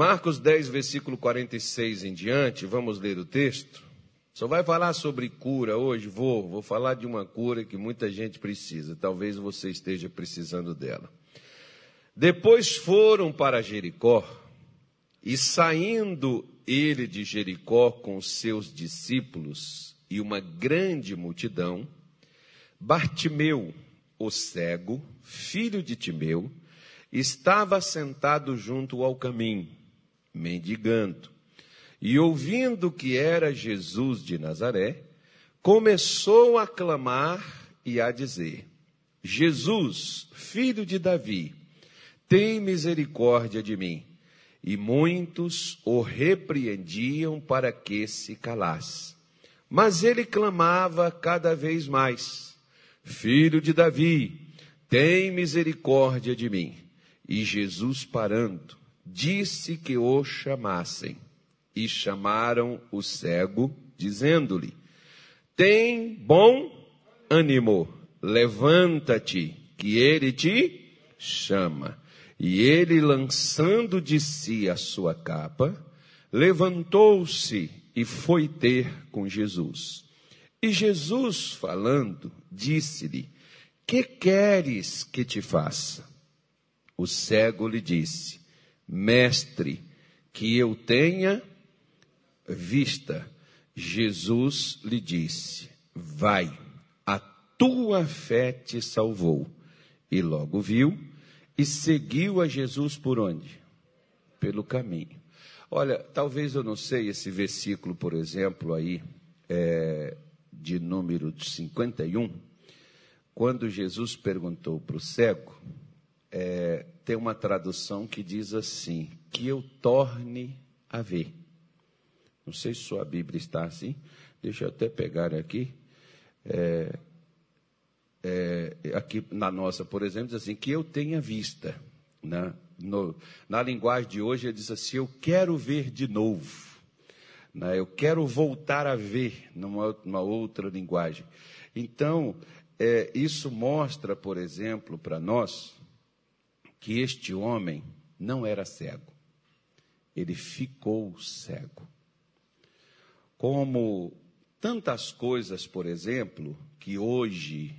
Marcos 10, versículo 46 em diante, vamos ler o texto. Só vai falar sobre cura hoje? Vou, vou falar de uma cura que muita gente precisa, talvez você esteja precisando dela. Depois foram para Jericó, e saindo ele de Jericó com seus discípulos e uma grande multidão, Bartimeu, o cego, filho de Timeu, estava sentado junto ao caminho, mendigando. E ouvindo que era Jesus de Nazaré, começou a clamar e a dizer: Jesus, filho de Davi, tem misericórdia de mim. E muitos o repreendiam para que se calasse. Mas ele clamava cada vez mais: Filho de Davi, tem misericórdia de mim. E Jesus, parando, disse que o chamassem. E chamaram o cego, dizendo-lhe: Tem bom ânimo, levanta-te, que ele te chama. E ele, lançando de si a sua capa, levantou-se e foi ter com Jesus. E Jesus, falando, disse-lhe: Que queres que te faça? O cego lhe disse: Mestre, que eu tenha vista. Jesus lhe disse: Vai, a tua fé te salvou. E logo viu e seguiu a Jesus por onde? Pelo caminho. Olha, talvez eu não sei esse versículo, por exemplo, aí, é, de número 51, quando Jesus perguntou para o cego, é, tem uma tradução que diz assim: que eu torne a ver. Não sei se sua Bíblia está assim. Deixa eu até pegar aqui. É, é, aqui na nossa, por exemplo, diz assim: que eu tenha vista. Né? No, na linguagem de hoje, ele diz assim: eu quero ver de novo. Né? Eu quero voltar a ver, numa, numa outra linguagem. Então, é, isso mostra, por exemplo, para nós, que este homem não era cego, ele ficou cego. Como tantas coisas, por exemplo, que hoje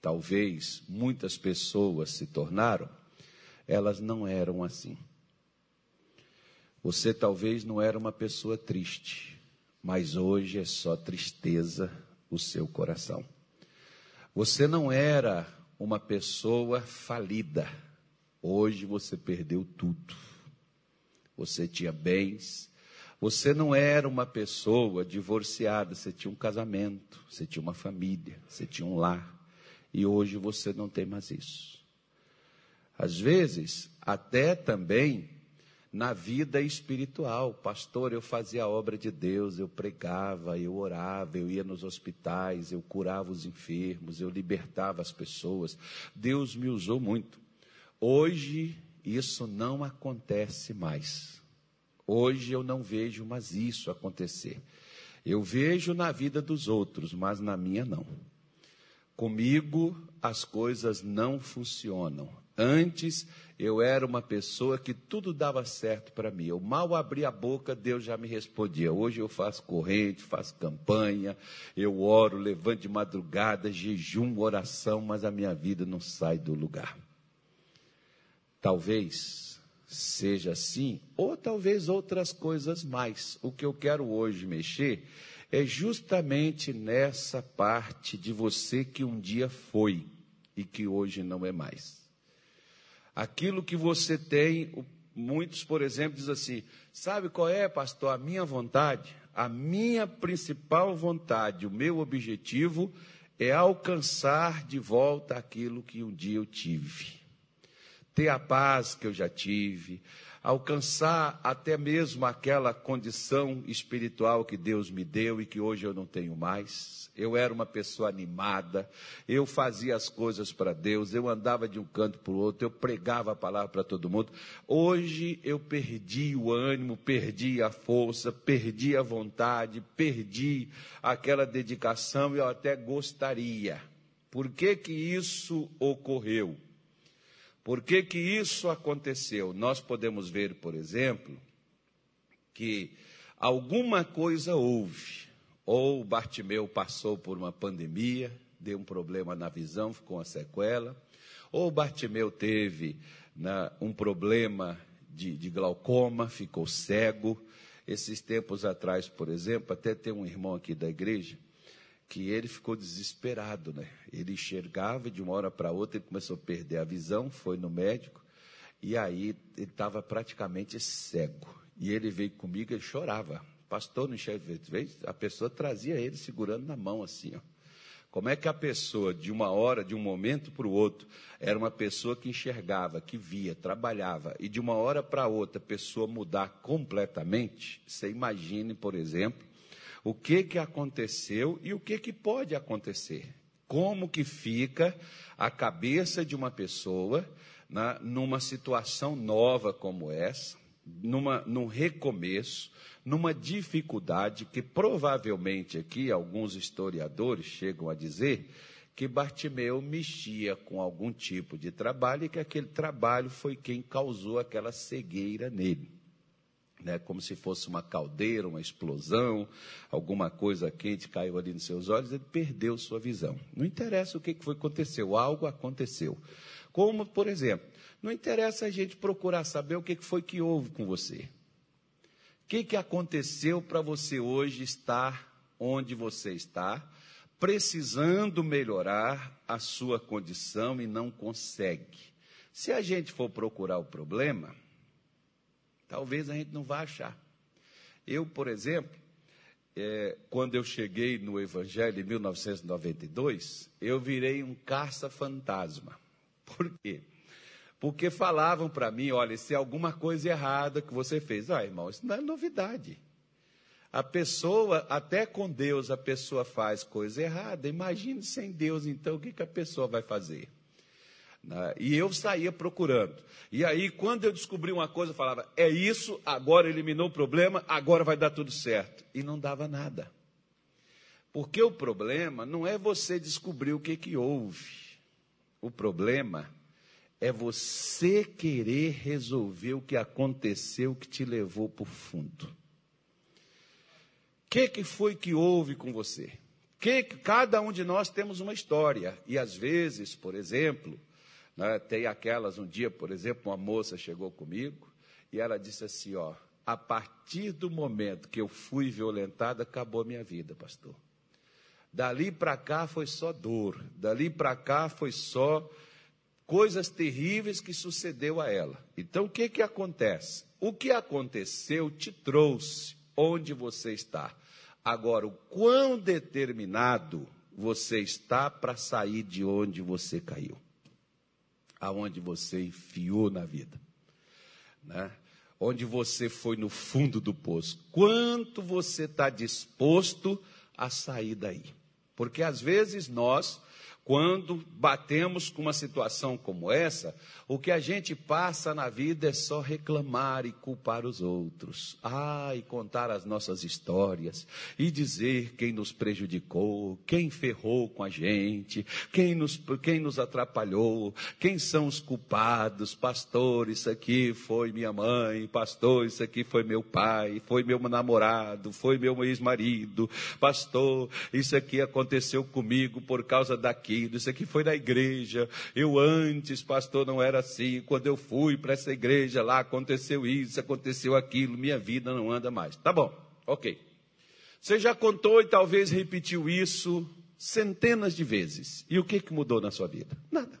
talvez muitas pessoas se tornaram, elas não eram assim. Você talvez não era uma pessoa triste, mas hoje é só tristeza o seu coração. Você não era uma pessoa falida, Hoje você perdeu tudo. Você tinha bens. Você não era uma pessoa divorciada, você tinha um casamento, você tinha uma família, você tinha um lar. E hoje você não tem mais isso. Às vezes, até também na vida espiritual. Pastor, eu fazia a obra de Deus, eu pregava, eu orava, eu ia nos hospitais, eu curava os enfermos, eu libertava as pessoas. Deus me usou muito. Hoje isso não acontece mais. Hoje eu não vejo mais isso acontecer. Eu vejo na vida dos outros, mas na minha não. Comigo as coisas não funcionam. Antes eu era uma pessoa que tudo dava certo para mim. Eu mal abria a boca, Deus já me respondia. Hoje eu faço corrente, faço campanha, eu oro, levanto de madrugada, jejum, oração, mas a minha vida não sai do lugar. Talvez seja assim, ou talvez outras coisas mais. O que eu quero hoje mexer é justamente nessa parte de você que um dia foi e que hoje não é mais. Aquilo que você tem, muitos, por exemplo, dizem assim: sabe qual é, pastor, a minha vontade? A minha principal vontade, o meu objetivo é alcançar de volta aquilo que um dia eu tive ter a paz que eu já tive, alcançar até mesmo aquela condição espiritual que Deus me deu e que hoje eu não tenho mais. Eu era uma pessoa animada, eu fazia as coisas para Deus, eu andava de um canto para o outro, eu pregava a palavra para todo mundo. Hoje eu perdi o ânimo, perdi a força, perdi a vontade, perdi aquela dedicação e eu até gostaria. Por que que isso ocorreu? Por que, que isso aconteceu? Nós podemos ver, por exemplo, que alguma coisa houve. Ou Bartimeu passou por uma pandemia, deu um problema na visão, ficou uma sequela. Ou Bartimeu teve né, um problema de, de glaucoma, ficou cego. Esses tempos atrás, por exemplo, até tem um irmão aqui da igreja que ele ficou desesperado, né? Ele enxergava e de uma hora para outra ele começou a perder a visão, foi no médico e aí ele estava praticamente cego. E ele veio comigo, ele chorava. Pastor, não enxerga, a pessoa trazia ele segurando na mão assim, ó. Como é que a pessoa, de uma hora, de um momento para o outro, era uma pessoa que enxergava, que via, trabalhava, e de uma hora para outra a pessoa mudar completamente? Você imagine, por exemplo, o que, que aconteceu e o que, que pode acontecer. Como que fica a cabeça de uma pessoa na, numa situação nova como essa, numa, num recomeço, numa dificuldade que provavelmente aqui alguns historiadores chegam a dizer que Bartimeu mexia com algum tipo de trabalho e que aquele trabalho foi quem causou aquela cegueira nele né, como se fosse uma caldeira, uma explosão, alguma coisa quente caiu ali nos seus olhos, ele perdeu sua visão. Não interessa o que foi aconteceu, algo aconteceu. Como, por exemplo, não interessa a gente procurar saber o que foi que houve com você. O que, que aconteceu para você hoje estar onde você está, precisando melhorar a sua condição e não consegue. Se a gente for procurar o problema, talvez a gente não vá achar. Eu, por exemplo, é, quando eu cheguei no Evangelho em 1992, eu virei um caça-fantasma. Por quê? Porque falavam para mim, olha, se é alguma coisa errada que você fez. Ah, irmão, isso não é novidade. A pessoa, até com Deus, a pessoa faz coisa errada. Imagine sem Deus, então, o que, que a pessoa vai fazer? Né? E eu saía procurando. E aí, quando eu descobri uma coisa, eu falava: é isso, agora eliminou o problema, agora vai dar tudo certo. E não dava nada. Porque o problema não é você descobrir o que, que houve. O problema é você querer resolver o que aconteceu que te levou para o fundo. O que, que foi que houve com você? Que cada um de nós temos uma história. E às vezes, por exemplo, né? Tem aquelas, um dia, por exemplo, uma moça chegou comigo e ela disse assim: Ó, a partir do momento que eu fui violentada, acabou a minha vida, pastor. Dali para cá foi só dor, dali para cá foi só coisas terríveis que sucedeu a ela. Então o que que acontece? O que aconteceu te trouxe onde você está. Agora, o quão determinado você está para sair de onde você caiu aonde você enfiou na vida, né? onde você foi no fundo do poço. Quanto você está disposto a sair daí? Porque às vezes nós quando batemos com uma situação como essa, o que a gente passa na vida é só reclamar e culpar os outros. Ah, e contar as nossas histórias. E dizer quem nos prejudicou, quem ferrou com a gente, quem nos, quem nos atrapalhou, quem são os culpados. Pastor, isso aqui foi minha mãe. Pastor, isso aqui foi meu pai. Foi meu namorado. Foi meu ex-marido. Pastor, isso aqui aconteceu comigo por causa daquilo isso aqui foi na igreja. Eu antes, pastor, não era assim. Quando eu fui para essa igreja lá, aconteceu isso, aconteceu aquilo, minha vida não anda mais. Tá bom, ok. Você já contou e talvez repetiu isso centenas de vezes. E o que, que mudou na sua vida? Nada.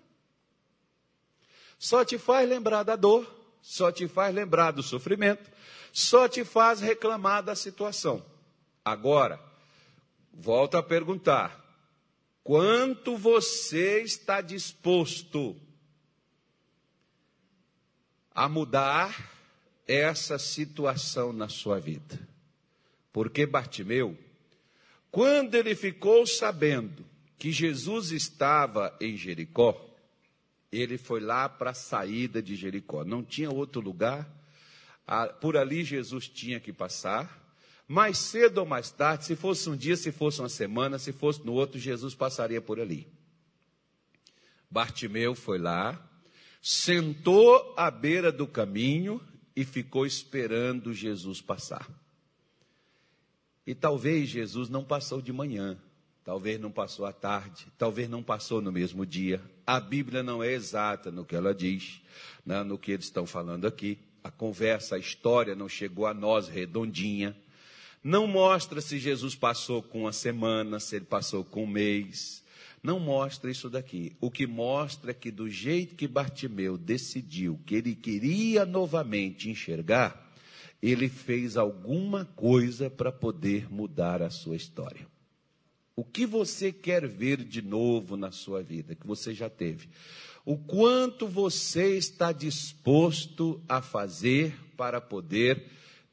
Só te faz lembrar da dor, só te faz lembrar do sofrimento, só te faz reclamar da situação. Agora, volto a perguntar: Quanto você está disposto a mudar essa situação na sua vida? Porque Bartimeu, quando ele ficou sabendo que Jesus estava em Jericó, ele foi lá para a saída de Jericó. Não tinha outro lugar, por ali Jesus tinha que passar. Mais cedo ou mais tarde, se fosse um dia, se fosse uma semana, se fosse no outro, Jesus passaria por ali. Bartimeu foi lá, sentou à beira do caminho e ficou esperando Jesus passar. E talvez Jesus não passou de manhã, talvez não passou à tarde, talvez não passou no mesmo dia. A Bíblia não é exata no que ela diz, né, no que eles estão falando aqui. A conversa, a história não chegou a nós redondinha. Não mostra se Jesus passou com uma semana, se ele passou com um mês. Não mostra isso daqui. O que mostra é que, do jeito que Bartimeu decidiu que ele queria novamente enxergar, ele fez alguma coisa para poder mudar a sua história. O que você quer ver de novo na sua vida, que você já teve? O quanto você está disposto a fazer para poder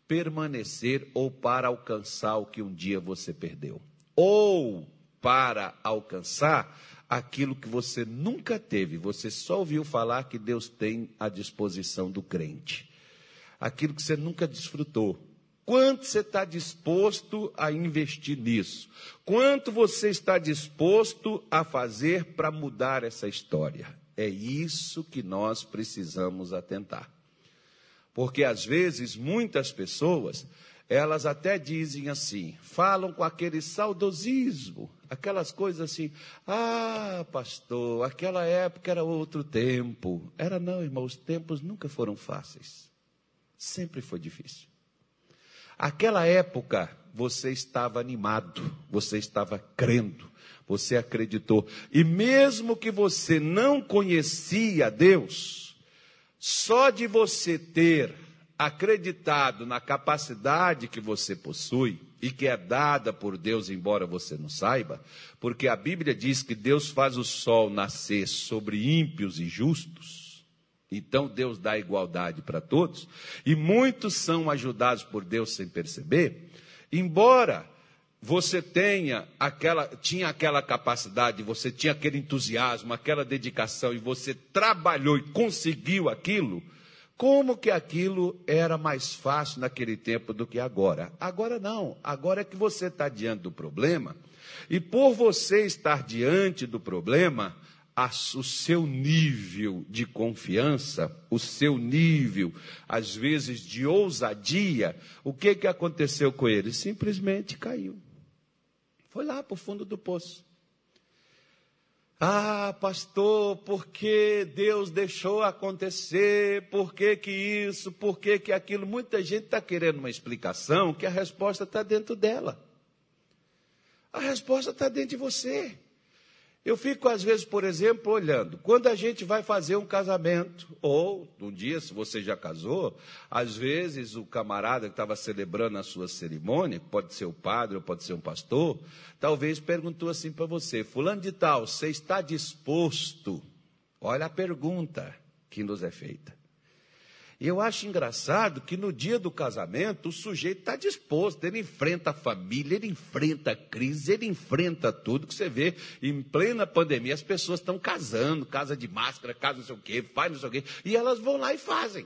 permanecer ou para alcançar o que um dia você perdeu? Ou para alcançar aquilo que você nunca teve, você só ouviu falar que Deus tem à disposição do crente. Aquilo que você nunca desfrutou. Quanto você está disposto a investir nisso? Quanto você está disposto a fazer para mudar essa história? É isso que nós precisamos atentar. Porque às vezes muitas pessoas, elas até dizem assim, falam com aquele saudosismo, aquelas coisas assim, ah, pastor, aquela época era outro tempo. Era não, irmão, os tempos nunca foram fáceis. Sempre foi difícil. Aquela época você estava animado, você estava crendo, você acreditou. E mesmo que você não conhecia Deus, só de você ter acreditado na capacidade que você possui e que é dada por Deus, embora você não saiba, porque a Bíblia diz que Deus faz o sol nascer sobre ímpios e justos. Então Deus dá igualdade para todos, e muitos são ajudados por Deus sem perceber. Embora você tenha aquela, tinha aquela capacidade, você tinha aquele entusiasmo, aquela dedicação, e você trabalhou e conseguiu aquilo, como que aquilo era mais fácil naquele tempo do que agora? Agora não. Agora é que você está diante do problema, e por você estar diante do problema, o seu nível de confiança, o seu nível, às vezes, de ousadia, o que, que aconteceu com ele? Simplesmente caiu. Foi lá para o fundo do poço. Ah, pastor, por que Deus deixou acontecer? Por que, que isso? Por que, que aquilo? Muita gente está querendo uma explicação que a resposta está dentro dela. A resposta está dentro de você. Eu fico, às vezes, por exemplo, olhando. Quando a gente vai fazer um casamento, ou um dia, se você já casou, às vezes o camarada que estava celebrando a sua cerimônia, pode ser o padre ou pode ser um pastor, talvez perguntou assim para você: Fulano de Tal, você está disposto? Olha a pergunta que nos é feita. E eu acho engraçado que no dia do casamento o sujeito está disposto, ele enfrenta a família, ele enfrenta a crise, ele enfrenta tudo que você vê em plena pandemia. As pessoas estão casando, casa de máscara, casa não sei o quê, faz não sei o quê, e elas vão lá e fazem.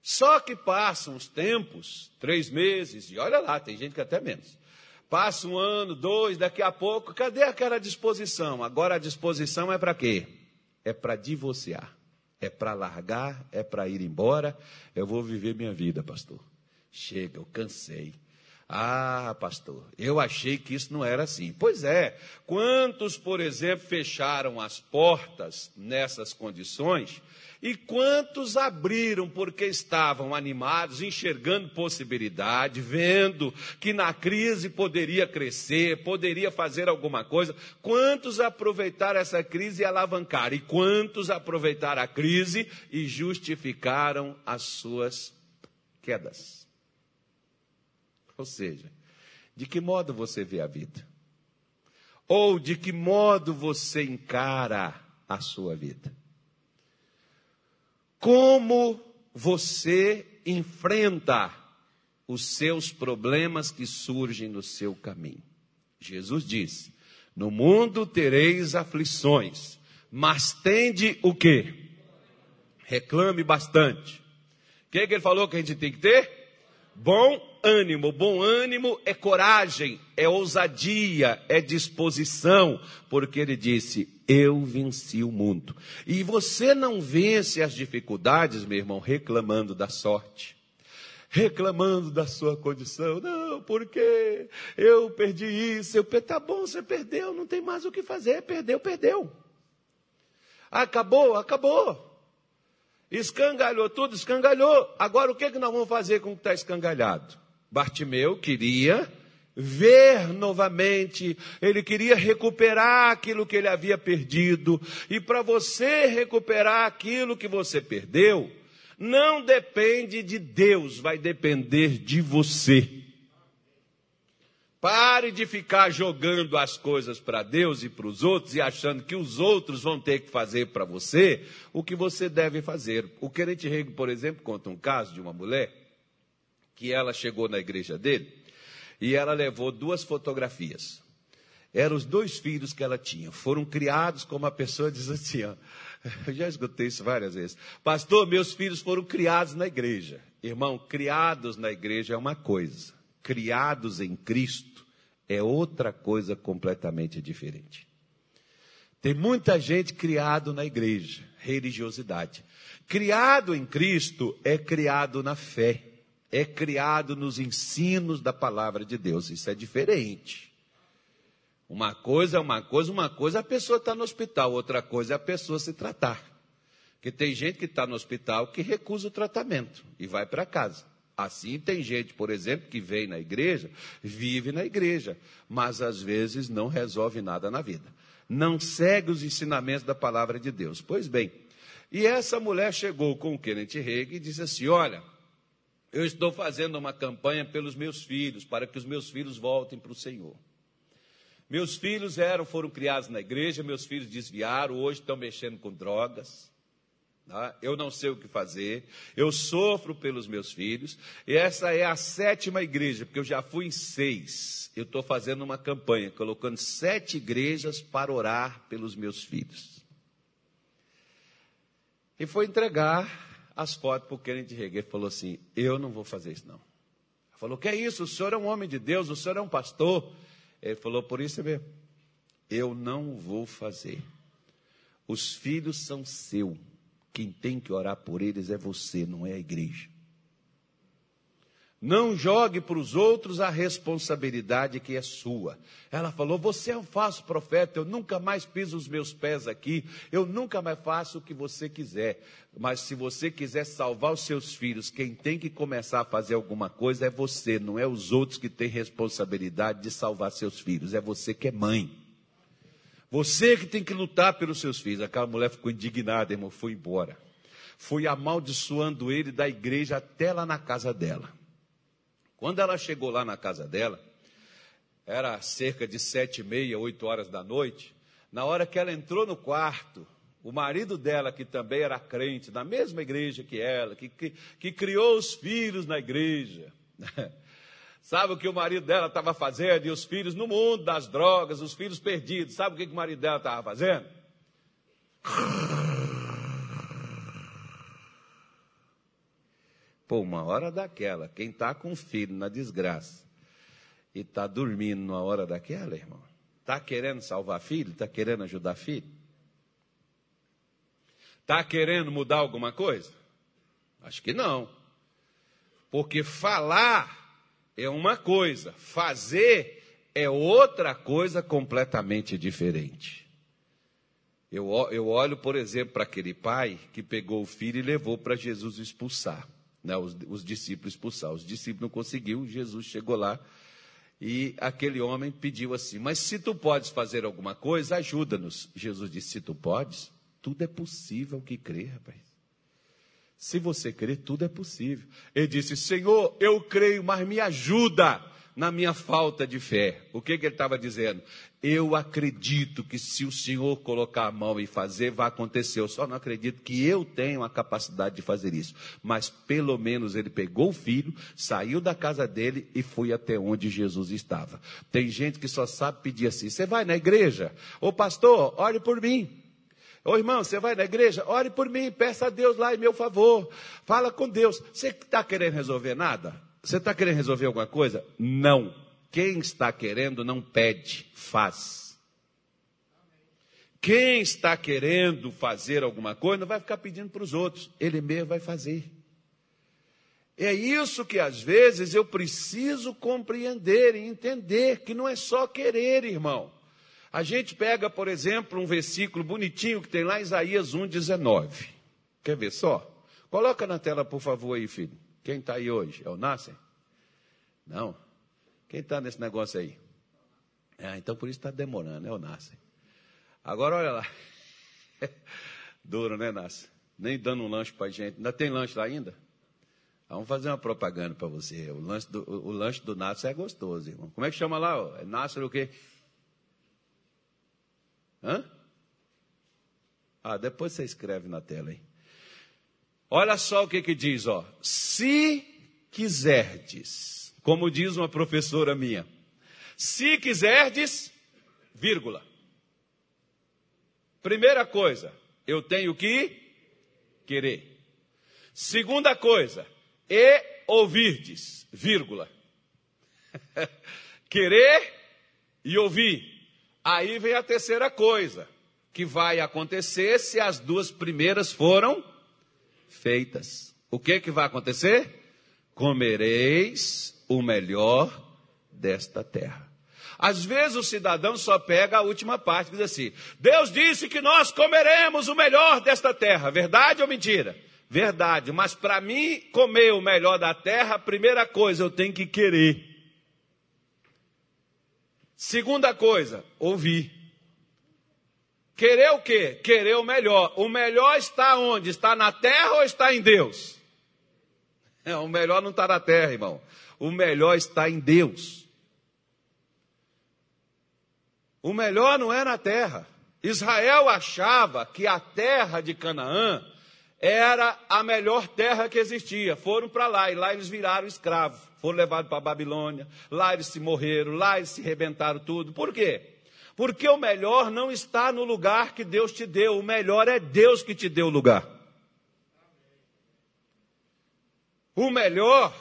Só que passam os tempos, três meses, e olha lá, tem gente que até menos. Passa um ano, dois, daqui a pouco, cadê aquela disposição? Agora a disposição é para quê? É para divorciar é para largar, é para ir embora. Eu vou viver minha vida, pastor. Chega, eu cansei. Ah, pastor, eu achei que isso não era assim. Pois é, quantos, por exemplo, fecharam as portas nessas condições e quantos abriram porque estavam animados, enxergando possibilidade, vendo que na crise poderia crescer, poderia fazer alguma coisa? Quantos aproveitaram essa crise e alavancaram? E quantos aproveitaram a crise e justificaram as suas quedas? Ou seja, de que modo você vê a vida? Ou de que modo você encara a sua vida? Como você enfrenta os seus problemas que surgem no seu caminho? Jesus disse: No mundo tereis aflições, mas tende o quê? Reclame bastante. O que, que ele falou que a gente tem que ter? Bom ânimo. Bom ânimo é coragem, é ousadia, é disposição, porque ele disse: Eu venci o mundo. E você não vence as dificuldades, meu irmão, reclamando da sorte reclamando da sua condição. Não, porque eu perdi isso, eu perdi. Tá bom, você perdeu, não tem mais o que fazer. Perdeu, perdeu. Acabou, acabou. Escangalhou tudo, escangalhou. Agora o que, é que nós vamos fazer com o que está escangalhado? Bartimeu queria ver novamente, ele queria recuperar aquilo que ele havia perdido. E para você recuperar aquilo que você perdeu, não depende de Deus, vai depender de você. Pare de ficar jogando as coisas para Deus e para os outros e achando que os outros vão ter que fazer para você o que você deve fazer. O Querente Rego, por exemplo, conta um caso de uma mulher que ela chegou na igreja dele e ela levou duas fotografias. Eram os dois filhos que ela tinha. Foram criados como a pessoa diz assim, ó, Eu já escutei isso várias vezes. Pastor, meus filhos foram criados na igreja. Irmão, criados na igreja é uma coisa, criados em Cristo é outra coisa completamente diferente. Tem muita gente criado na igreja, religiosidade. Criado em Cristo é criado na fé, é criado nos ensinos da palavra de Deus. Isso é diferente. Uma coisa é uma coisa, uma coisa é a pessoa está no hospital, outra coisa é a pessoa se tratar. Porque tem gente que está no hospital que recusa o tratamento e vai para casa. Assim tem gente, por exemplo, que vem na igreja, vive na igreja, mas às vezes não resolve nada na vida. Não segue os ensinamentos da palavra de Deus. Pois bem, e essa mulher chegou com o Kenneth Reagan e disse assim: Olha, eu estou fazendo uma campanha pelos meus filhos, para que os meus filhos voltem para o Senhor. Meus filhos eram, foram criados na igreja, meus filhos desviaram, hoje estão mexendo com drogas. Tá? Eu não sei o que fazer, eu sofro pelos meus filhos, e essa é a sétima igreja, porque eu já fui em seis. Eu estou fazendo uma campanha, colocando sete igrejas para orar pelos meus filhos. E foi entregar as fotos para o Kenneth Reguer. Falou assim: Eu não vou fazer isso, não. Falou: Que é isso? O senhor é um homem de Deus, o senhor é um pastor. Ele falou: Por isso mesmo, eu não vou fazer. Os filhos são seu. Quem tem que orar por eles é você, não é a igreja. Não jogue para os outros a responsabilidade que é sua. Ela falou: Você é um falso profeta, eu nunca mais piso os meus pés aqui, eu nunca mais faço o que você quiser. Mas se você quiser salvar os seus filhos, quem tem que começar a fazer alguma coisa é você, não é os outros que têm responsabilidade de salvar seus filhos, é você que é mãe. Você que tem que lutar pelos seus filhos. Aquela mulher ficou indignada, irmão, foi embora. Foi amaldiçoando ele da igreja até lá na casa dela. Quando ela chegou lá na casa dela, era cerca de sete e meia, oito horas da noite. Na hora que ela entrou no quarto, o marido dela, que também era crente, na mesma igreja que ela, que, que, que criou os filhos na igreja. Sabe o que o marido dela estava fazendo? E os filhos no mundo das drogas, os filhos perdidos. Sabe o que, que o marido dela estava fazendo? Pô, uma hora daquela, quem está com filho na desgraça e está dormindo numa hora daquela, irmão, está querendo salvar filho? Está querendo ajudar filho? Está querendo mudar alguma coisa? Acho que não. Porque falar é uma coisa, fazer é outra coisa completamente diferente. Eu, eu olho, por exemplo, para aquele pai que pegou o filho e levou para Jesus expulsar né, os, os discípulos expulsar. Os discípulos não conseguiu, Jesus chegou lá e aquele homem pediu assim: Mas se tu podes fazer alguma coisa, ajuda-nos. Jesus disse: Se tu podes, tudo é possível que crê, rapaz. Se você crer, tudo é possível. Ele disse: Senhor, eu creio, mas me ajuda na minha falta de fé. O que, que ele estava dizendo? Eu acredito que se o Senhor colocar a mão e fazer, vai acontecer. Eu só não acredito que eu tenho a capacidade de fazer isso. Mas pelo menos ele pegou o filho, saiu da casa dele e foi até onde Jesus estava. Tem gente que só sabe pedir assim: você vai na igreja? Ô pastor, ore por mim. Ô irmão, você vai na igreja? Ore por mim, peça a Deus lá em meu favor. Fala com Deus. Você está querendo resolver nada? Você está querendo resolver alguma coisa? Não. Quem está querendo não pede, faz. Quem está querendo fazer alguma coisa não vai ficar pedindo para os outros, ele mesmo vai fazer. É isso que às vezes eu preciso compreender e entender, que não é só querer, irmão. A gente pega, por exemplo, um versículo bonitinho que tem lá Isaías 1,19. Quer ver só? Coloca na tela, por favor, aí, filho. Quem está aí hoje? É o Nasser? Não. Quem está nesse negócio aí? Ah, então por isso está demorando, é o Nasser. Agora olha lá. Duro, né, Nasser? Nem dando um lanche para gente. Ainda tem lanche lá ainda? Vamos fazer uma propaganda para você. O lanche do, o, o lanche do Nasser é gostoso, irmão. Como é que chama lá? É Nasser o quê? Hã? Ah, depois você escreve na tela aí. Olha só o que que diz, ó. Se quiserdes, como diz uma professora minha, se quiserdes, vírgula. Primeira coisa, eu tenho que querer. Segunda coisa, e ouvirdes, vírgula. querer e ouvir. Aí vem a terceira coisa, que vai acontecer se as duas primeiras foram feitas. O que que vai acontecer? Comereis o melhor desta terra. Às vezes o cidadão só pega a última parte, diz assim: Deus disse que nós comeremos o melhor desta terra. Verdade ou mentira? Verdade, mas para mim comer o melhor da terra, a primeira coisa eu tenho que querer. Segunda coisa, ouvir. Querer o quê? Querer o melhor. O melhor está onde? Está na terra ou está em Deus? O melhor não está na terra, irmão. O melhor está em Deus. O melhor não é na terra. Israel achava que a terra de Canaã era a melhor terra que existia. Foram para lá e lá eles viraram escravos. Foram levados para a Babilônia. Lá eles se morreram, lá eles se rebentaram tudo. Por quê? Porque o melhor não está no lugar que Deus te deu. O melhor é Deus que te deu o lugar. O melhor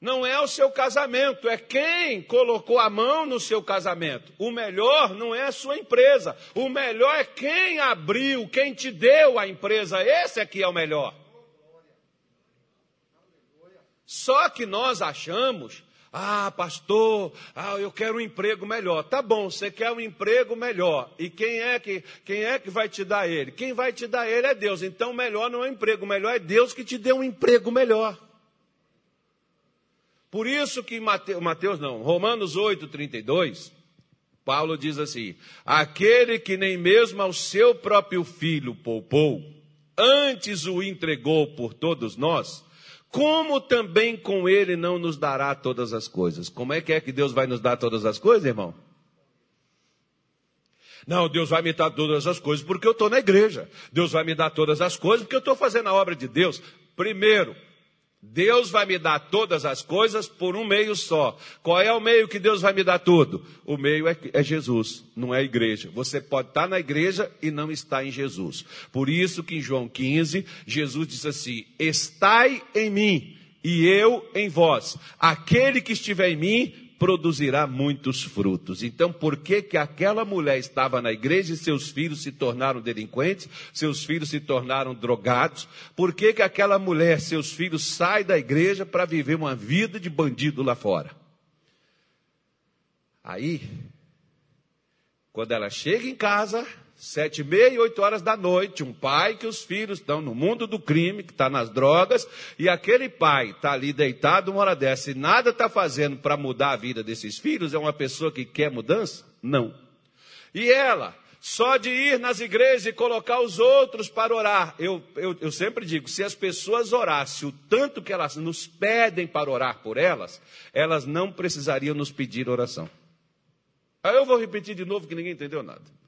não é o seu casamento, é quem colocou a mão no seu casamento. O melhor não é a sua empresa, o melhor é quem abriu, quem te deu a empresa. Esse aqui é o melhor. Só que nós achamos, ah, pastor, ah, eu quero um emprego melhor. Tá bom, você quer um emprego melhor. E quem é que quem é que vai te dar ele? Quem vai te dar ele é Deus. Então, melhor não é um emprego, melhor é Deus que te deu um emprego melhor. Por isso que Mateus, Mateus não, Romanos 8, 32, Paulo diz assim: aquele que nem mesmo ao seu próprio filho poupou, antes o entregou por todos nós, como também com ele não nos dará todas as coisas? Como é que é que Deus vai nos dar todas as coisas, irmão? Não, Deus vai me dar todas as coisas porque eu estou na igreja. Deus vai me dar todas as coisas porque eu estou fazendo a obra de Deus. Primeiro, Deus vai me dar todas as coisas por um meio só. Qual é o meio que Deus vai me dar tudo? O meio é, é, Jesus, não é a igreja. Você pode estar na igreja e não estar em Jesus. Por isso que em João 15, Jesus disse assim: Estai em mim e eu em vós. Aquele que estiver em mim produzirá muitos frutos. Então, por que que aquela mulher estava na igreja e seus filhos se tornaram delinquentes, seus filhos se tornaram drogados? Por que que aquela mulher, seus filhos saem da igreja para viver uma vida de bandido lá fora? Aí, quando ela chega em casa, sete e meia e oito horas da noite, um pai que os filhos estão no mundo do crime, que está nas drogas, e aquele pai está ali deitado uma hora dessa e nada está fazendo para mudar a vida desses filhos, é uma pessoa que quer mudança? Não. E ela, só de ir nas igrejas e colocar os outros para orar, eu, eu, eu sempre digo, se as pessoas orassem o tanto que elas nos pedem para orar por elas, elas não precisariam nos pedir oração. Aí eu vou repetir de novo que ninguém entendeu nada.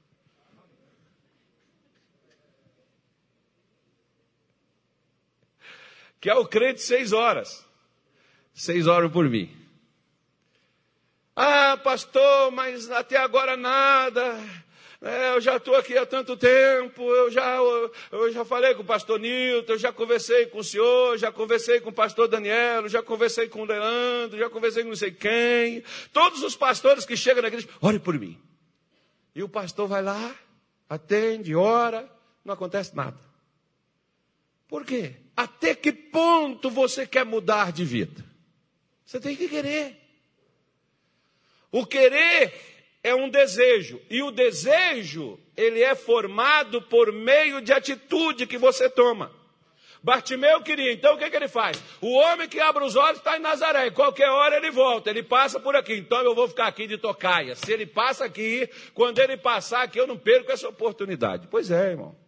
Que é o crente seis horas. Seis horas por mim. Ah, pastor, mas até agora nada. É, eu já estou aqui há tanto tempo, eu já, eu, eu, já falei com o pastor Nilton, eu já conversei com o senhor, já conversei com o pastor Daniel, já conversei com o Leandro, já conversei com não sei quem. Todos os pastores que chegam na igreja, ore por mim. E o pastor vai lá atende, ora, não acontece nada. Por quê? Até que ponto você quer mudar de vida? Você tem que querer. O querer é um desejo, e o desejo, ele é formado por meio de atitude que você toma. Bartimeu queria, então o que, que ele faz? O homem que abre os olhos está em Nazaré, qualquer hora ele volta, ele passa por aqui, então eu vou ficar aqui de tocaia. Se ele passa aqui, quando ele passar aqui, eu não perco essa oportunidade. Pois é, irmão.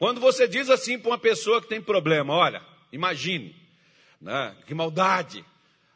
Quando você diz assim para uma pessoa que tem problema, olha, imagine, né, que maldade,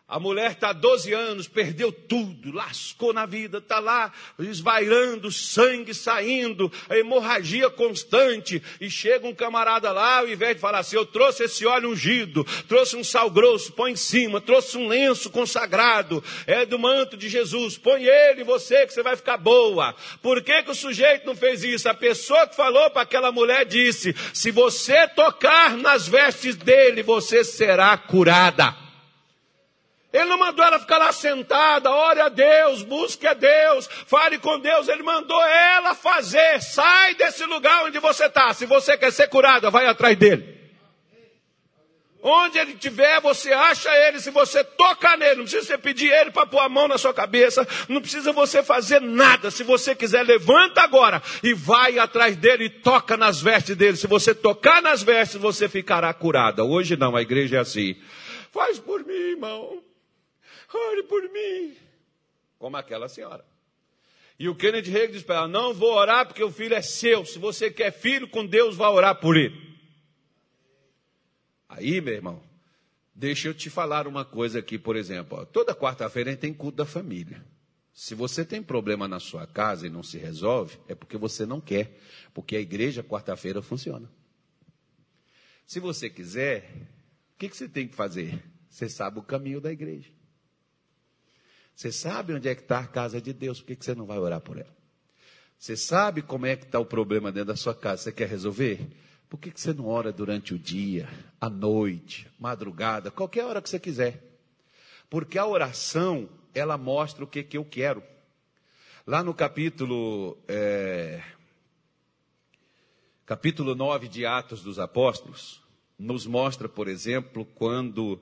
a mulher está há 12 anos, perdeu tudo, lascou na vida, está lá esvairando, sangue saindo, a hemorragia constante. E chega um camarada lá, ao invés de falar assim: Eu trouxe esse óleo ungido, trouxe um sal grosso, põe em cima, trouxe um lenço consagrado, é do manto de Jesus, põe ele em você que você vai ficar boa. Por que, que o sujeito não fez isso? A pessoa que falou para aquela mulher disse: Se você tocar nas vestes dele, você será curada. Ele não mandou ela ficar lá sentada, ore a Deus, busque a Deus, fale com Deus. Ele mandou ela fazer. Sai desse lugar onde você está. Se você quer ser curada, vai atrás dele. Onde ele estiver, você acha ele. Se você tocar nele, não precisa você pedir ele para pôr a mão na sua cabeça. Não precisa você fazer nada. Se você quiser, levanta agora e vai atrás dele e toca nas vestes dele. Se você tocar nas vestes, você ficará curada. Hoje não, a igreja é assim. Faz por mim, irmão. Ore por mim. Como aquela senhora. E o Kennedy Reagan diz para ela: Não vou orar porque o filho é seu. Se você quer filho com Deus, vá orar por ele. Aí, meu irmão, deixa eu te falar uma coisa aqui, por exemplo. Ó, toda quarta-feira a gente tem culto da família. Se você tem problema na sua casa e não se resolve, é porque você não quer. Porque a igreja quarta-feira funciona. Se você quiser, o que, que você tem que fazer? Você sabe o caminho da igreja. Você sabe onde é que está a casa de Deus, por que, que você não vai orar por ela? Você sabe como é que está o problema dentro da sua casa, você quer resolver? Por que, que você não ora durante o dia, à noite, madrugada, qualquer hora que você quiser? Porque a oração, ela mostra o que, que eu quero. Lá no capítulo, é, capítulo 9 de Atos dos Apóstolos, nos mostra, por exemplo, quando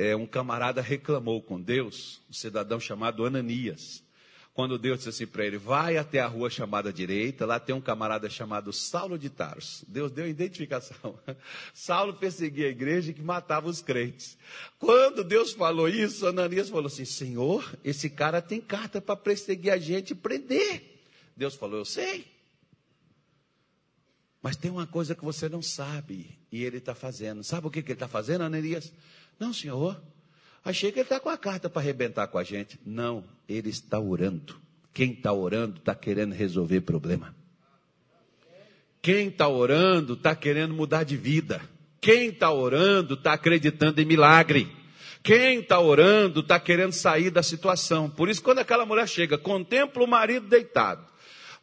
é, um camarada reclamou com Deus, um cidadão chamado Ananias. Quando Deus disse assim para ele: vai até a rua chamada direita, lá tem um camarada chamado Saulo de Tarso. Deus deu identificação. Saulo perseguia a igreja que matava os crentes. Quando Deus falou isso, Ananias falou assim: Senhor, esse cara tem carta para perseguir a gente e prender. Deus falou: Eu sei. Mas tem uma coisa que você não sabe, e ele está fazendo. Sabe o que, que ele está fazendo, Ananias? Não, senhor. Achei que ele está com a carta para arrebentar com a gente. Não, ele está orando. Quem está orando está querendo resolver problema. Quem está orando está querendo mudar de vida. Quem está orando está acreditando em milagre. Quem está orando está querendo sair da situação. Por isso, quando aquela mulher chega, contempla o marido deitado,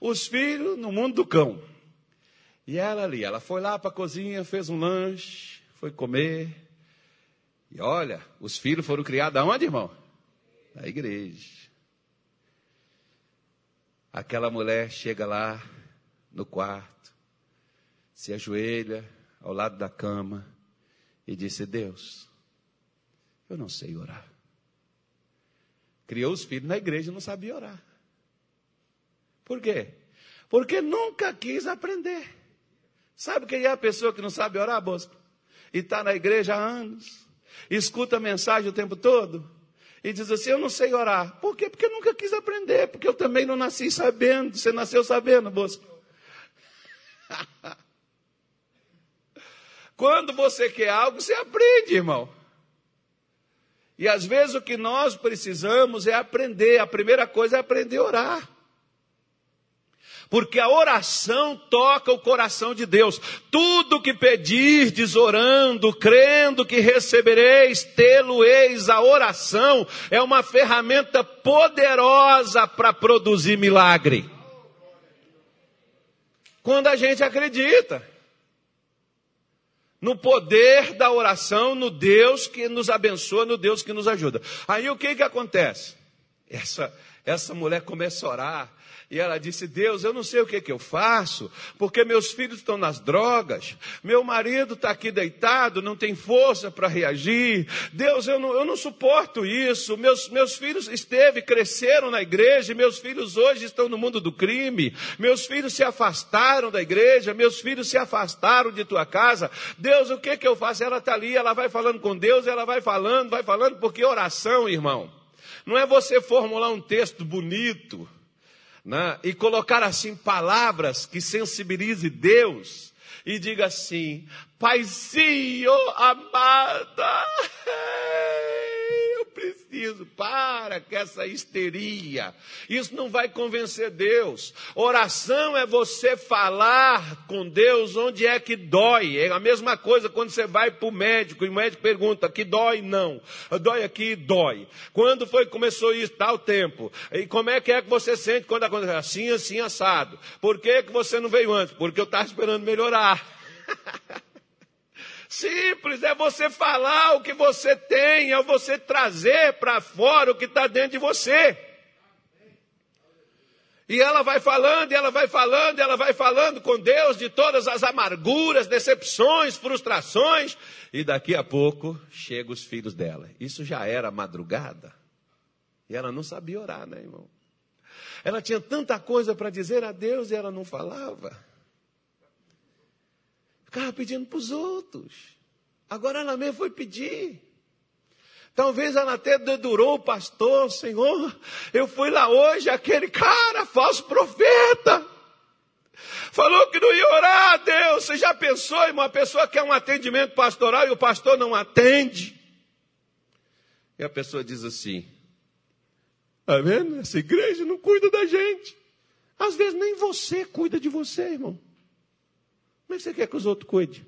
os filhos no mundo do cão. E ela ali, ela foi lá para a cozinha, fez um lanche, foi comer. E olha, os filhos foram criados aonde, irmão? Na igreja. Aquela mulher chega lá no quarto, se ajoelha ao lado da cama e disse: Deus, eu não sei orar. Criou os filhos na igreja e não sabia orar. Por quê? Porque nunca quis aprender. Sabe quem é a pessoa que não sabe orar, Bosco? E está na igreja há anos escuta a mensagem o tempo todo e diz assim: Eu não sei orar. Por quê? Porque nunca quis aprender, porque eu também não nasci sabendo. Você nasceu sabendo, Bosco. Quando você quer algo, você aprende, irmão. E às vezes o que nós precisamos é aprender. A primeira coisa é aprender a orar porque a oração toca o coração de Deus. Tudo que pedirdes orando, crendo que recebereis, tê-lo-eis. A oração é uma ferramenta poderosa para produzir milagre. Quando a gente acredita no poder da oração, no Deus que nos abençoa, no Deus que nos ajuda. Aí o que que acontece? Essa essa mulher começa a orar E ela disse: Deus, eu não sei o que, que eu faço, porque meus filhos estão nas drogas, meu marido está aqui deitado, não tem força para reagir. Deus, eu não, eu não suporto isso. Meus, meus filhos esteve, cresceram na igreja, meus filhos hoje estão no mundo do crime. Meus filhos se afastaram da igreja, meus filhos se afastaram de tua casa. Deus, o que, que eu faço? Ela está ali, ela vai falando com Deus, ela vai falando, vai falando, porque oração, irmão, não é você formular um texto bonito né? e colocar assim palavras que sensibilize Deus e diga assim: Paizinho amada, preciso, para com essa histeria. Isso não vai convencer Deus. Oração é você falar com Deus onde é que dói. É a mesma coisa quando você vai para o médico e o médico pergunta: que dói? Não. Dói aqui? Dói. Quando foi que começou isso? Tal tempo. E como é que é que você sente quando acontece? Assim, assim, assado. Por que, que você não veio antes? Porque eu estava esperando melhorar. Simples, é você falar o que você tem, é você trazer para fora o que está dentro de você. E ela vai falando, e ela vai falando, e ela vai falando com Deus de todas as amarguras, decepções, frustrações, e daqui a pouco chegam os filhos dela. Isso já era madrugada. E ela não sabia orar, né, irmão? Ela tinha tanta coisa para dizer a Deus e ela não falava. Ficava pedindo para os outros. Agora ela mesmo foi pedir. Talvez ela até dedurou o pastor, Senhor, eu fui lá hoje, aquele cara, falso profeta, falou que não ia orar Deus. Você já pensou em uma pessoa que quer um atendimento pastoral e o pastor não atende? E a pessoa diz assim: Está vendo? Essa igreja não cuida da gente. Às vezes nem você cuida de você, irmão. Como é que você quer que os outros cuidem?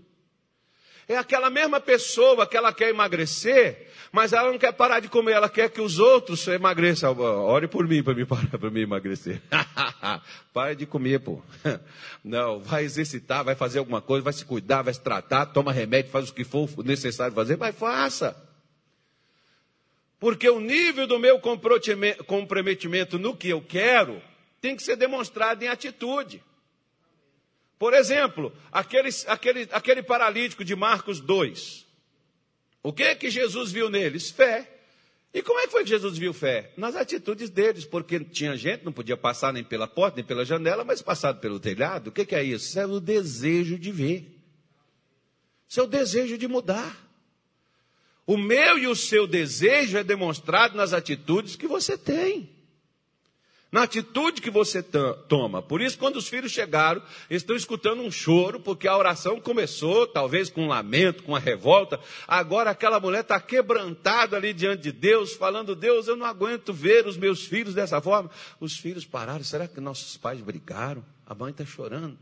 É aquela mesma pessoa que ela quer emagrecer, mas ela não quer parar de comer, ela quer que os outros emagreçam. Ore por mim para me parar para me emagrecer. Para de comer, pô. Não, vai exercitar, vai fazer alguma coisa, vai se cuidar, vai se tratar, toma remédio, faz o que for necessário fazer, mas faça. Porque o nível do meu comprometimento no que eu quero tem que ser demonstrado em atitude. Por exemplo, aquele, aquele, aquele paralítico de Marcos 2. O que é que Jesus viu neles? Fé. E como é que foi que Jesus viu fé? Nas atitudes deles, porque tinha gente, não podia passar nem pela porta, nem pela janela, mas passado pelo telhado. O que, que é isso? Isso é o desejo de ver. Isso é o desejo de mudar. O meu e o seu desejo é demonstrado nas atitudes que você tem na atitude que você toma. Por isso, quando os filhos chegaram, estão escutando um choro, porque a oração começou, talvez com um lamento, com uma revolta. Agora aquela mulher está quebrantada ali diante de Deus, falando: Deus, eu não aguento ver os meus filhos dessa forma. Os filhos pararam. Será que nossos pais brigaram? A mãe está chorando.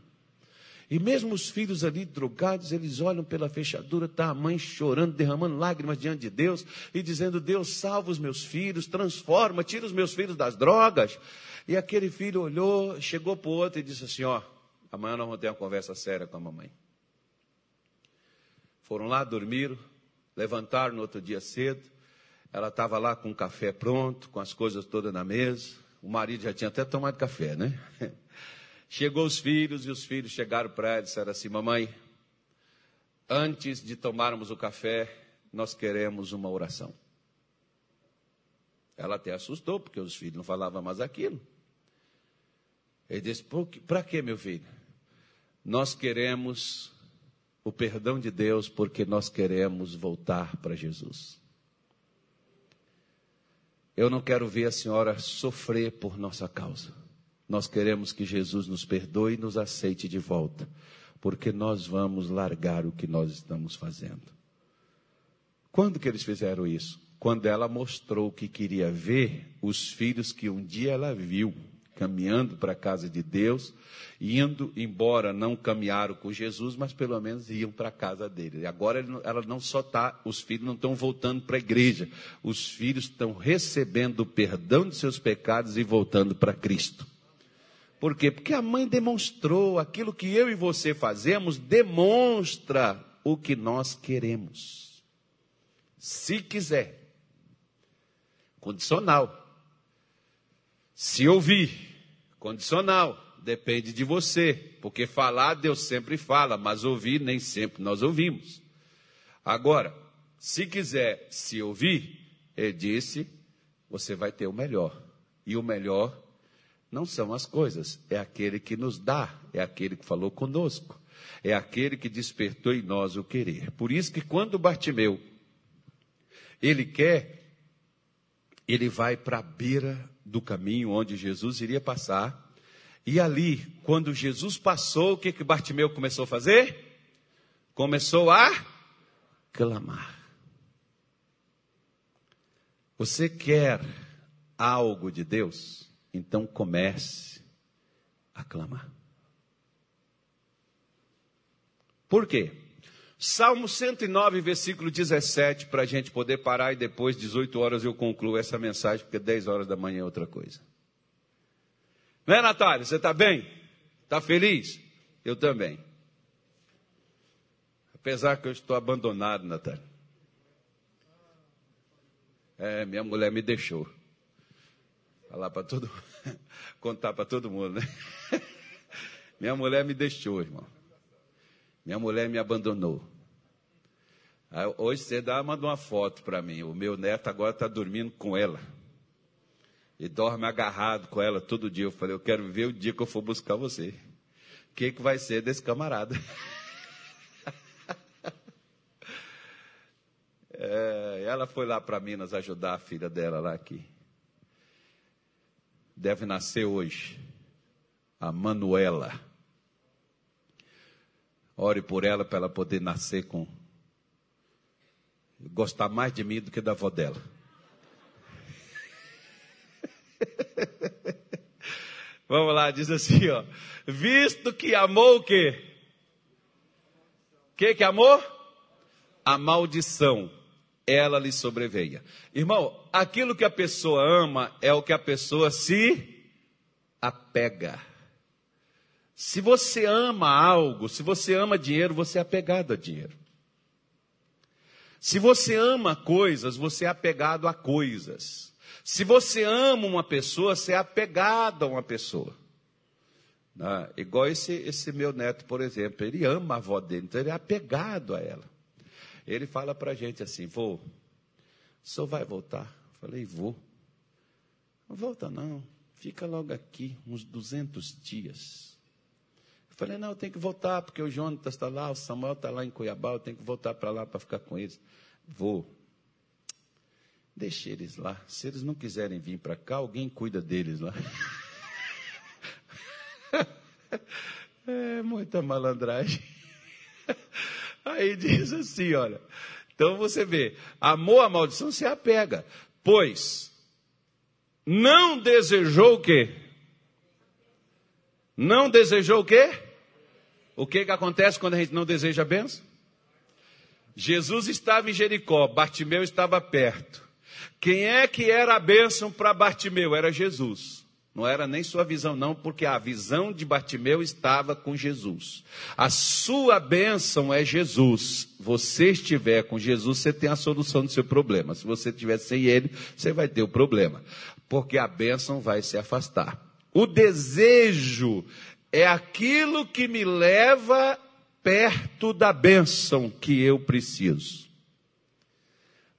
E mesmo os filhos ali drogados, eles olham pela fechadura, está a mãe chorando, derramando lágrimas diante de Deus e dizendo: Deus, salva os meus filhos, transforma, tira os meus filhos das drogas. E aquele filho olhou, chegou para o outro e disse assim: Ó, amanhã nós vamos ter uma conversa séria com a mamãe. Foram lá, dormiram, levantaram no outro dia cedo. Ela estava lá com o café pronto, com as coisas todas na mesa. O marido já tinha até tomado café, né? Chegou os filhos e os filhos chegaram para ela e disseram assim: Mamãe, antes de tomarmos o café, nós queremos uma oração. Ela até assustou, porque os filhos não falavam mais aquilo. Ele disse: Para que, meu filho? Nós queremos o perdão de Deus porque nós queremos voltar para Jesus. Eu não quero ver a senhora sofrer por nossa causa. Nós queremos que Jesus nos perdoe e nos aceite de volta, porque nós vamos largar o que nós estamos fazendo. Quando que eles fizeram isso? Quando ela mostrou que queria ver os filhos que um dia ela viu caminhando para a casa de Deus, indo, embora não caminharam com Jesus, mas pelo menos iam para a casa dele. E agora ela não só está, os filhos não estão voltando para a igreja, os filhos estão recebendo o perdão de seus pecados e voltando para Cristo. Por quê? Porque a mãe demonstrou aquilo que eu e você fazemos, demonstra o que nós queremos. Se quiser. Condicional. Se ouvir, Condicional, depende de você, porque falar Deus sempre fala, mas ouvir nem sempre nós ouvimos. Agora, se quiser se ouvir, ele disse, você vai ter o melhor. E o melhor não são as coisas, é aquele que nos dá, é aquele que falou conosco, é aquele que despertou em nós o querer. Por isso que quando Bartimeu ele quer, ele vai para a beira do caminho onde Jesus iria passar. E ali, quando Jesus passou, o que que Bartimeu começou a fazer? Começou a clamar. Você quer algo de Deus? Então comece a clamar. Por quê? Salmo 109, versículo 17, para a gente poder parar e depois, 18 horas, eu concluo essa mensagem, porque 10 horas da manhã é outra coisa. Não é, Natália? Você está bem? Está feliz? Eu também. Apesar que eu estou abandonado, Natália. É, minha mulher me deixou. Falar para todo contar para todo mundo, né? Minha mulher me deixou, irmão. Minha mulher me abandonou. Hoje cedo ela mandou uma foto para mim. O meu neto agora está dormindo com ela. E dorme agarrado com ela todo dia. Eu falei, eu quero ver o dia que eu for buscar você. O que, que vai ser desse camarada? É, ela foi lá para Minas ajudar a filha dela lá aqui. Deve nascer hoje. A Manuela. Ore por ela para ela poder nascer com. gostar mais de mim do que da avó dela. Vamos lá, diz assim, ó. Visto que amou o quê? Que que amou? A maldição, ela lhe sobreveia. Irmão, aquilo que a pessoa ama é o que a pessoa se apega. Se você ama algo, se você ama dinheiro, você é apegado a dinheiro. Se você ama coisas, você é apegado a coisas. Se você ama uma pessoa, você é apegado a uma pessoa. Ah, igual esse, esse meu neto, por exemplo, ele ama a avó dele, então ele é apegado a ela. Ele fala para a gente assim: vô, o senhor vai voltar? Eu falei: vou. Não volta não, fica logo aqui, uns 200 dias. Falei, não, eu tenho que voltar, porque o Jonas está lá, o Samuel está lá em Cuiabá, eu tenho que voltar para lá para ficar com eles. Vou. Deixe eles lá. Se eles não quiserem vir para cá, alguém cuida deles lá. é muita malandragem. Aí diz assim, olha. Então você vê, amor a maldição se apega, pois não desejou o quê? Não desejou o quê? O que, que acontece quando a gente não deseja a benção? Jesus estava em Jericó, Bartimeu estava perto. Quem é que era a bênção para Bartimeu? Era Jesus. Não era nem sua visão, não, porque a visão de Bartimeu estava com Jesus. A sua bênção é Jesus. Você estiver com Jesus, você tem a solução do seu problema. Se você estiver sem ele, você vai ter o problema. Porque a bênção vai se afastar. O desejo é aquilo que me leva perto da bênção que eu preciso.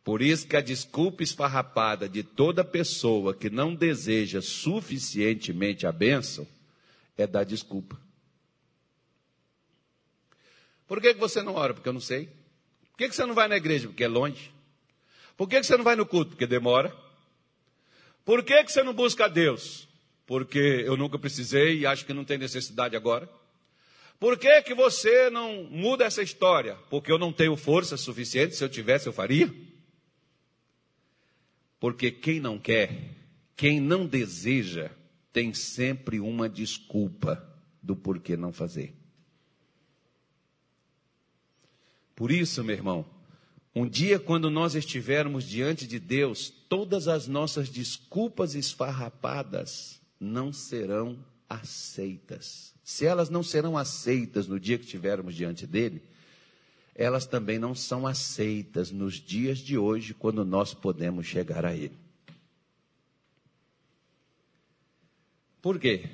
Por isso que a desculpa esfarrapada de toda pessoa que não deseja suficientemente a bênção é dar desculpa. Por que, que você não ora? Porque eu não sei. Por que, que você não vai na igreja? Porque é longe. Por que, que você não vai no culto? Porque demora. Por que, que você não busca a Deus? porque eu nunca precisei e acho que não tem necessidade agora? Por que, que você não muda essa história? Porque eu não tenho força suficiente, se eu tivesse eu faria? Porque quem não quer, quem não deseja, tem sempre uma desculpa do porquê não fazer. Por isso, meu irmão, um dia quando nós estivermos diante de Deus, todas as nossas desculpas esfarrapadas não serão aceitas. Se elas não serão aceitas no dia que estivermos diante dele, elas também não são aceitas nos dias de hoje, quando nós podemos chegar a ele. Por quê?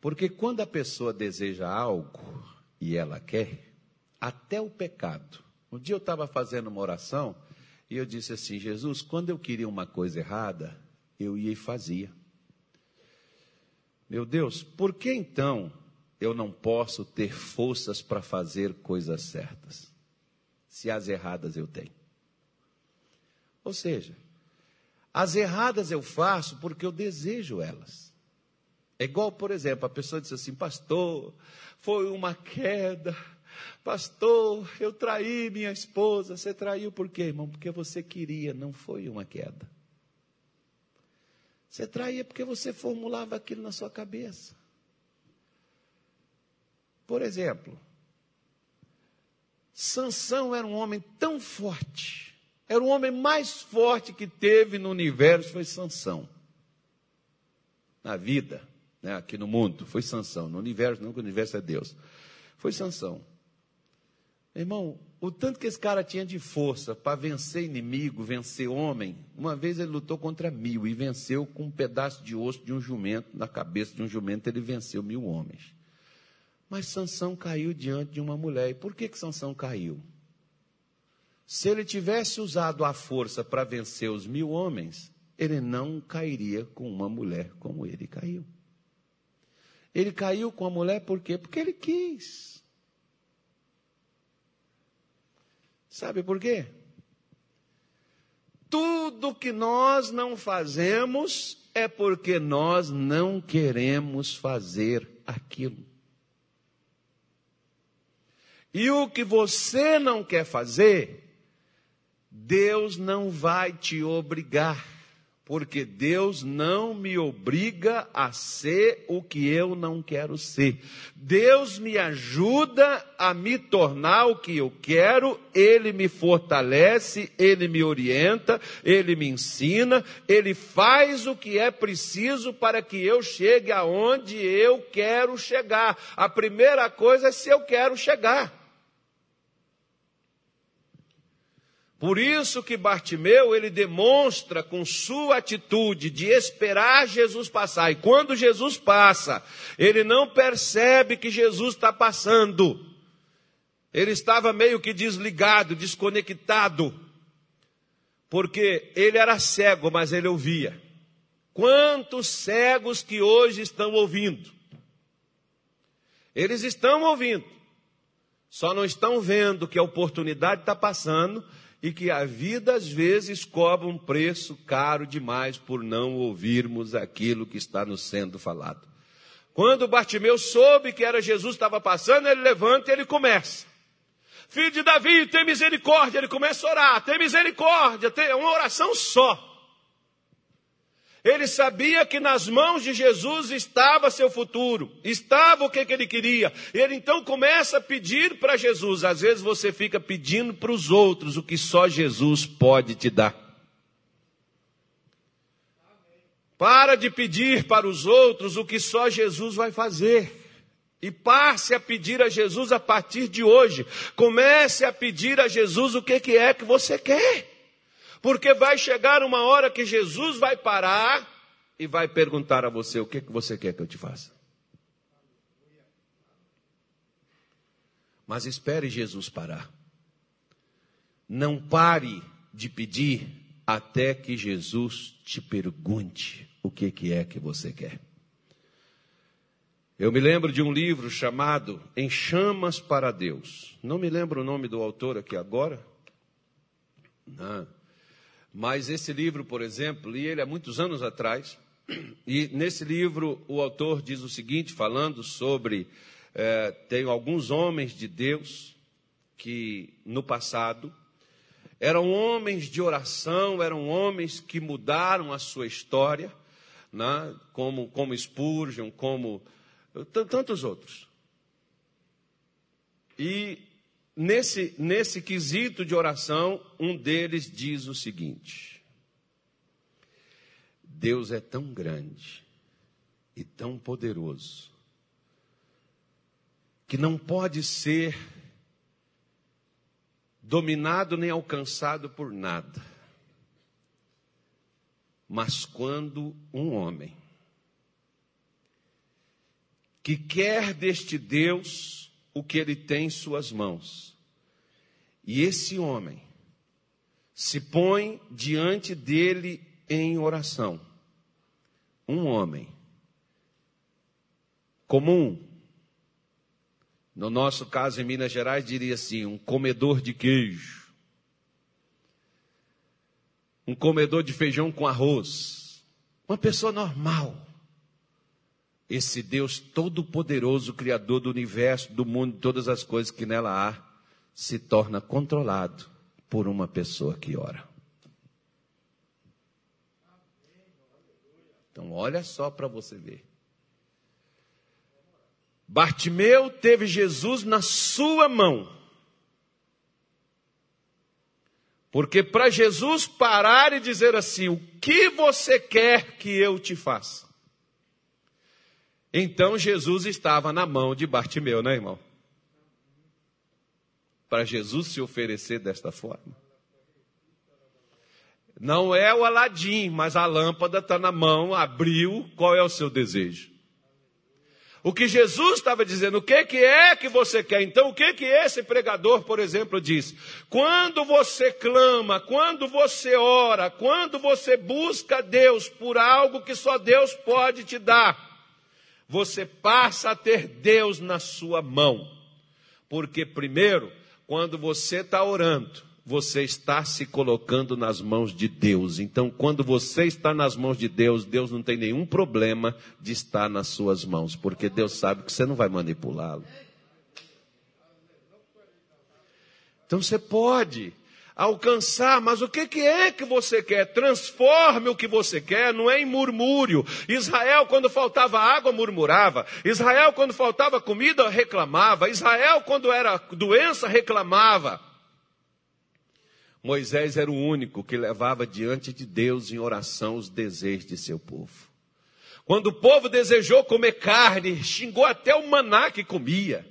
Porque quando a pessoa deseja algo e ela quer, até o pecado. Um dia eu estava fazendo uma oração e eu disse assim: Jesus, quando eu queria uma coisa errada, eu ia e fazia. Meu Deus, por que então eu não posso ter forças para fazer coisas certas, se as erradas eu tenho? Ou seja, as erradas eu faço porque eu desejo elas. É igual, por exemplo, a pessoa diz assim: Pastor, foi uma queda. Pastor, eu traí minha esposa. Você traiu por quê, irmão? Porque você queria, não foi uma queda. Você traía porque você formulava aquilo na sua cabeça. Por exemplo, Sansão era um homem tão forte, era o homem mais forte que teve no universo, foi Sansão. Na vida, né, aqui no mundo, foi Sansão. No universo, não, que o universo é Deus. Foi Sansão. Irmão, o tanto que esse cara tinha de força para vencer inimigo, vencer homem, uma vez ele lutou contra mil e venceu com um pedaço de osso de um jumento, na cabeça de um jumento, ele venceu mil homens. Mas Sansão caiu diante de uma mulher. E por que, que Sansão caiu? Se ele tivesse usado a força para vencer os mil homens, ele não cairia com uma mulher como ele caiu. Ele caiu com a mulher por quê? Porque ele quis. Sabe por quê? Tudo que nós não fazemos é porque nós não queremos fazer aquilo. E o que você não quer fazer, Deus não vai te obrigar porque Deus não me obriga a ser o que eu não quero ser. Deus me ajuda a me tornar o que eu quero, Ele me fortalece, Ele me orienta, Ele me ensina, Ele faz o que é preciso para que eu chegue aonde eu quero chegar. A primeira coisa é se eu quero chegar. Por isso que Bartimeu, ele demonstra com sua atitude de esperar Jesus passar. E quando Jesus passa, ele não percebe que Jesus está passando. Ele estava meio que desligado, desconectado. Porque ele era cego, mas ele ouvia. Quantos cegos que hoje estão ouvindo? Eles estão ouvindo, só não estão vendo que a oportunidade está passando e que a vida às vezes cobra um preço caro demais por não ouvirmos aquilo que está nos sendo falado. Quando Bartimeu soube que era Jesus que estava passando, ele levanta e ele começa. Filho de Davi, tem misericórdia. Ele começa a orar, tem misericórdia, tem uma oração só. Ele sabia que nas mãos de Jesus estava seu futuro, estava o que, que ele queria. Ele então começa a pedir para Jesus. Às vezes você fica pedindo para os outros o que só Jesus pode te dar. Para de pedir para os outros o que só Jesus vai fazer. E passe a pedir a Jesus a partir de hoje. Comece a pedir a Jesus o que, que é que você quer. Porque vai chegar uma hora que Jesus vai parar e vai perguntar a você: o que, que você quer que eu te faça? Mas espere Jesus parar. Não pare de pedir até que Jesus te pergunte o que, que é que você quer. Eu me lembro de um livro chamado Em Chamas para Deus. Não me lembro o nome do autor aqui agora. Não. Mas esse livro, por exemplo, li ele há muitos anos atrás, e nesse livro o autor diz o seguinte, falando sobre é, tem alguns homens de Deus que no passado eram homens de oração, eram homens que mudaram a sua história, né? como, como Spurgeon, como tantos outros. E nesse, nesse quesito de oração, um deles diz o seguinte: Deus é tão grande e tão poderoso que não pode ser dominado nem alcançado por nada. Mas quando um homem que quer deste Deus o que ele tem em suas mãos. E esse homem se põe diante dele em oração. Um homem comum, no nosso caso em Minas Gerais, diria assim: um comedor de queijo, um comedor de feijão com arroz, uma pessoa normal. Esse Deus todo-poderoso, Criador do universo, do mundo, de todas as coisas que nela há, se torna controlado por uma pessoa que ora. Então, olha só para você ver. Bartimeu teve Jesus na sua mão. Porque para Jesus parar e dizer assim: O que você quer que eu te faça? Então Jesus estava na mão de Bartimeu, né, irmão? Para Jesus se oferecer desta forma. Não é o Aladim, mas a lâmpada está na mão, abriu, qual é o seu desejo? O que Jesus estava dizendo, o que, que é que você quer? Então, o que, que esse pregador, por exemplo, diz? Quando você clama, quando você ora, quando você busca Deus por algo que só Deus pode te dar, você passa a ter Deus na sua mão. Porque, primeiro, quando você está orando, você está se colocando nas mãos de Deus. Então, quando você está nas mãos de Deus, Deus não tem nenhum problema de estar nas suas mãos, porque Deus sabe que você não vai manipulá-lo. Então, você pode alcançar, mas o que, é que você quer? Transforme o que você quer, não é em murmúrio. Israel, quando faltava água, murmurava. Israel, quando faltava comida, reclamava. Israel, quando era doença, reclamava. Moisés era o único que levava diante de Deus em oração os desejos de seu povo. Quando o povo desejou comer carne, xingou até o maná que comia.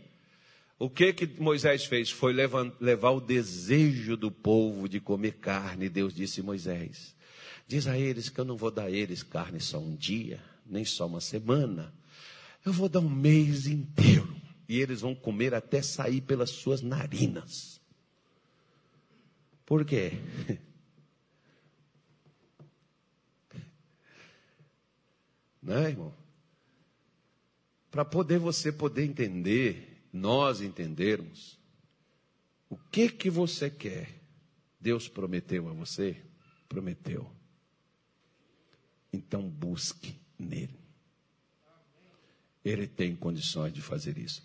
O que que Moisés fez? Foi levar, levar o desejo do povo de comer carne. Deus disse: Moisés, diz a eles que eu não vou dar a eles carne só um dia, nem só uma semana. Eu vou dar um mês inteiro. E eles vão comer até sair pelas suas narinas. Por quê? Não é, irmão? Para poder você poder entender nós entendermos o que que você quer. Deus prometeu a você? Prometeu. Então busque nele. Ele tem condições de fazer isso.